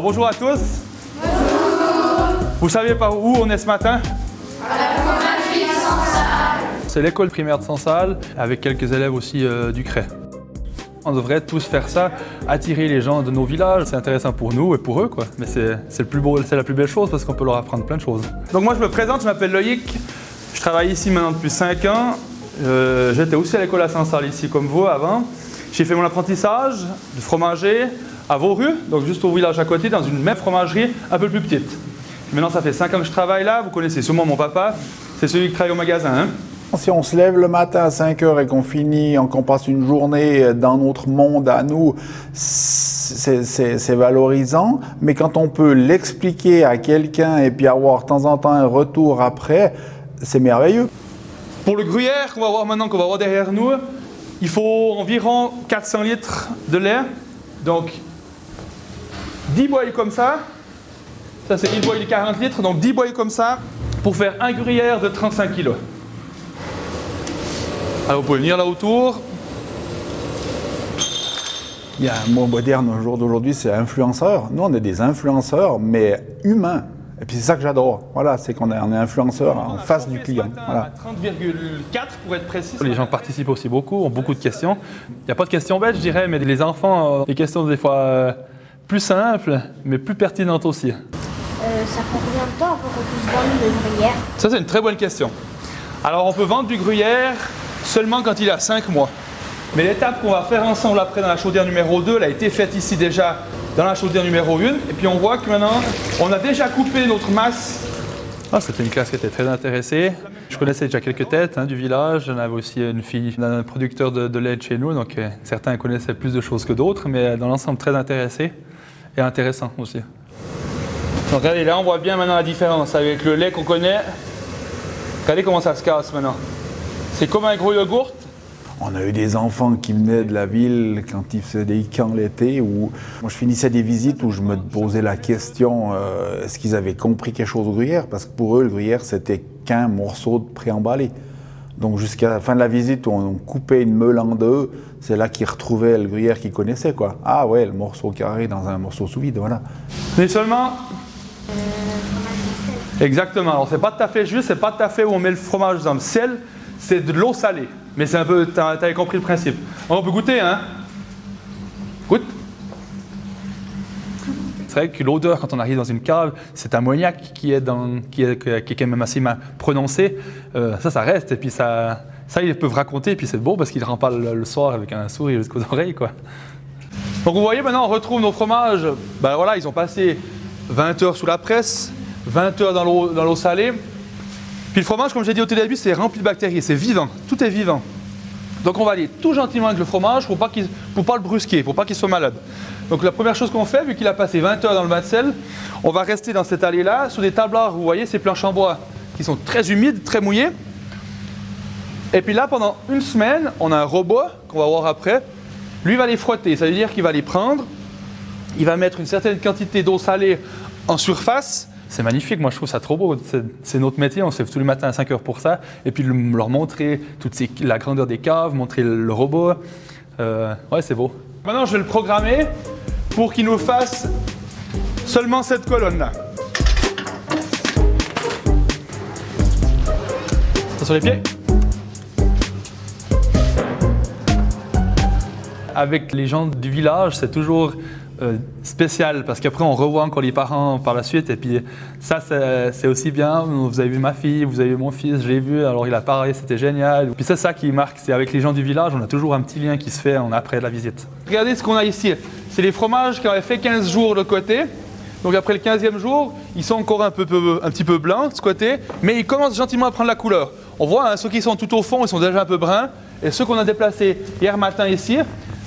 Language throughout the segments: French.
Bonjour à tous. Vous savez par où on est ce matin? C'est l'école primaire de Sansal, avec quelques élèves aussi euh, du CRE. On devrait tous faire ça, attirer les gens de nos villages. C'est intéressant pour nous et pour eux, quoi. Mais c'est la plus belle chose parce qu'on peut leur apprendre plein de choses. Donc moi je me présente, je m'appelle Loïc. Je travaille ici maintenant depuis 5 ans. Euh, J'étais aussi à l'école à Saint-Sal ici comme vous avant. J'ai fait mon apprentissage de fromager à Vauru, donc juste au village à côté, dans une même fromagerie un peu plus petite. Maintenant ça fait 5 ans que je travaille là. Vous connaissez sûrement mon papa. C'est celui qui travaille au magasin. hein. Si on se lève le matin à 5 heures et qu'on finit, qu'on passe une journée dans notre monde à nous, c'est valorisant. Mais quand on peut l'expliquer à quelqu'un et puis avoir de temps en temps un retour après, c'est merveilleux. Pour le gruyère qu'on va voir maintenant, qu'on va voir derrière nous, il faut environ 400 litres de lait. Donc 10 boîtes comme ça. Ça c'est 10 boîtes de 40 litres, donc 10 boîtes comme ça pour faire un gruyère de 35 kg. Alors vous pouvez venir là autour. Il y a un mot moderne au jour d'aujourd'hui, c'est influenceur. Nous, on est des influenceurs, mais humains. Et puis c'est ça que j'adore. Voilà, c'est qu'on est, on est influenceur en face du client. Voilà. 30,4 pour être précis. Les gens participent aussi beaucoup, ont beaucoup de questions. Il n'y a pas de questions bêtes, je dirais, mais les enfants ont des questions des fois euh, plus simples, mais plus pertinentes aussi. Euh, ça prend combien de temps pour qu'on puisse vendre le gruyère Ça, c'est une très bonne question. Alors, on peut vendre du gruyère seulement quand il a 5 mois. Mais l'étape qu'on va faire ensemble après dans la chaudière numéro 2, elle a été faite ici déjà dans la chaudière numéro 1. Et puis, on voit que maintenant, on a déjà coupé notre masse. Ah, c'était une classe qui était très intéressée. Je connaissais déjà quelques têtes hein, du village. J'en avais aussi une fille d'un producteur de, de lait chez nous. Donc, euh, certains connaissaient plus de choses que d'autres, mais dans l'ensemble, très intéressés et intéressant aussi. Donc, regardez, là, on voit bien maintenant la différence avec le lait qu'on connaît. Regardez comment ça se casse maintenant. C'est comme un gros yogourt. On a eu des enfants qui venaient de la ville quand ils faisaient des camps l'été, où moi je finissais des visites où je me posais la question euh, est-ce qu'ils avaient compris quelque chose au gruyère Parce que pour eux, le gruyère, c'était qu'un morceau de préemballé. Donc jusqu'à la fin de la visite où on coupait une meule en deux, c'est là qu'ils retrouvaient le gruyère qu'ils connaissaient. Quoi. Ah ouais, le morceau carré dans un morceau sous vide, voilà. Mais seulement. Exactement. Alors, c'est pas tout à fait juste, c'est pas tout à fait où on met le fromage dans le sel, c'est de l'eau salée. Mais c'est un peu. T'avais compris le principe. On peut goûter, hein Goûte. C'est vrai que l'odeur, quand on arrive dans une cave, cet ammoniac qui est, dans, qui est, qui est quand même assez prononcé, euh, ça, ça reste. Et puis ça, ça, ils peuvent raconter. Et puis c'est beau parce qu'ils ne pas le, le soir avec un sourire jusqu'aux oreilles, quoi. Donc vous voyez maintenant on retrouve nos fromages, ben voilà, ils ont passé 20 heures sous la presse, 20 heures dans l'eau salée. Puis le fromage, comme j'ai dit au tout début, c'est rempli de bactéries, c'est vivant, tout est vivant. Donc on va aller tout gentiment avec le fromage pour pas qu'il pas le brusquer, pour pas qu'il soit malade. Donc la première chose qu'on fait, vu qu'il a passé 20 heures dans le bain sel, on va rester dans cette allée-là, sur des tablards, vous voyez ces planches en bois qui sont très humides, très mouillées. Et puis là, pendant une semaine, on a un robot qu'on va voir après. Lui va les frotter, ça veut dire qu'il va les prendre, il va mettre une certaine quantité d'eau salée en surface. C'est magnifique, moi je trouve ça trop beau. C'est- notre métier, on se lève tous les matins à 5 heures pour ça. Et puis le- leur montrer toute la grandeur des caves, montrer le, robot. Euh, ouais, c'est beau. Maintenant, je vais le programmer pour qu'il nous fasse seulement cette colonne-là. Sur les pieds? Avec les gens du village, c'est toujours euh, spécial parce qu'après on revoit encore les parents par la suite et puis ça c'est aussi bien. Vous avez vu ma fille, vous avez vu mon fils, j'ai vu, alors il a parlé, c'était génial. Puis c'est ça qui marque, c'est avec les gens du village, on a toujours un petit lien qui se fait après la visite. Regardez ce qu'on a ici, c'est les fromages qui avaient fait 15 jours de côté. Donc après le 15e jour, ils sont encore un petit peu blancs de ce côté, mais ils commencent gentiment à prendre la couleur. On voit, hein, ceux qui sont tout au fond, ils sont déjà un peu bruns, et ceux qu'on a déplacés hier matin ici,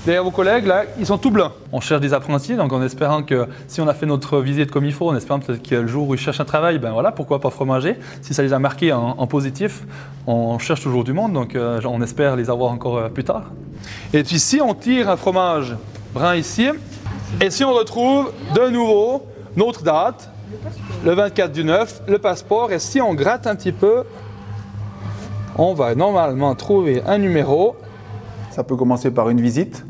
derrière vos collègues, là, ils sont tout blancs. On cherche des apprentis, donc en espérant que si on a fait notre visite comme il faut, en espérant peut-être que le jour où ils cherchent un travail, ben voilà, pourquoi pas fromager. Si ça les a marqués en, en positif, on cherche toujours du monde, donc euh, on espère les avoir encore euh, plus tard. Et puis si on tire un fromage brun ici, et si on retrouve de nouveau notre date, le 24 du 9, le passeport, et si on gratte un petit peu, on va normalement trouver un numéro. Ça peut commencer par une visite,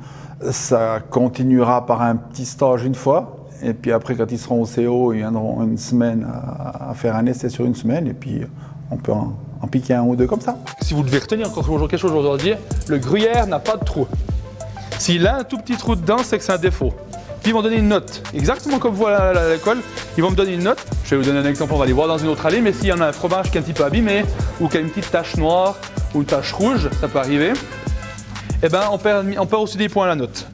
ça continuera par un petit stage une fois, Et puis après, quand ils seront au CO, ils viendront une semaine à, faire un essai sur une semaine. Et puis on peut en, piquer un ou deux comme ça. Si vous devez retenir encore quelque chose aujourd'hui, le gruyère n'a pas de trou. S'il a un tout petit trou dedans, c'est que c'est un défaut. Puis ils vont donner une note, exactement comme vous à l'école. Ils vont me donner une note. Je vais vous donner un exemple, on va aller voir dans une autre allée. Mais s'il y en a un fromage qui est un petit peu abîmé, ou qui a une petite tache noire, ou une tache rouge, ça peut arriver, eh ben on perd, on perd aussi des points à la note.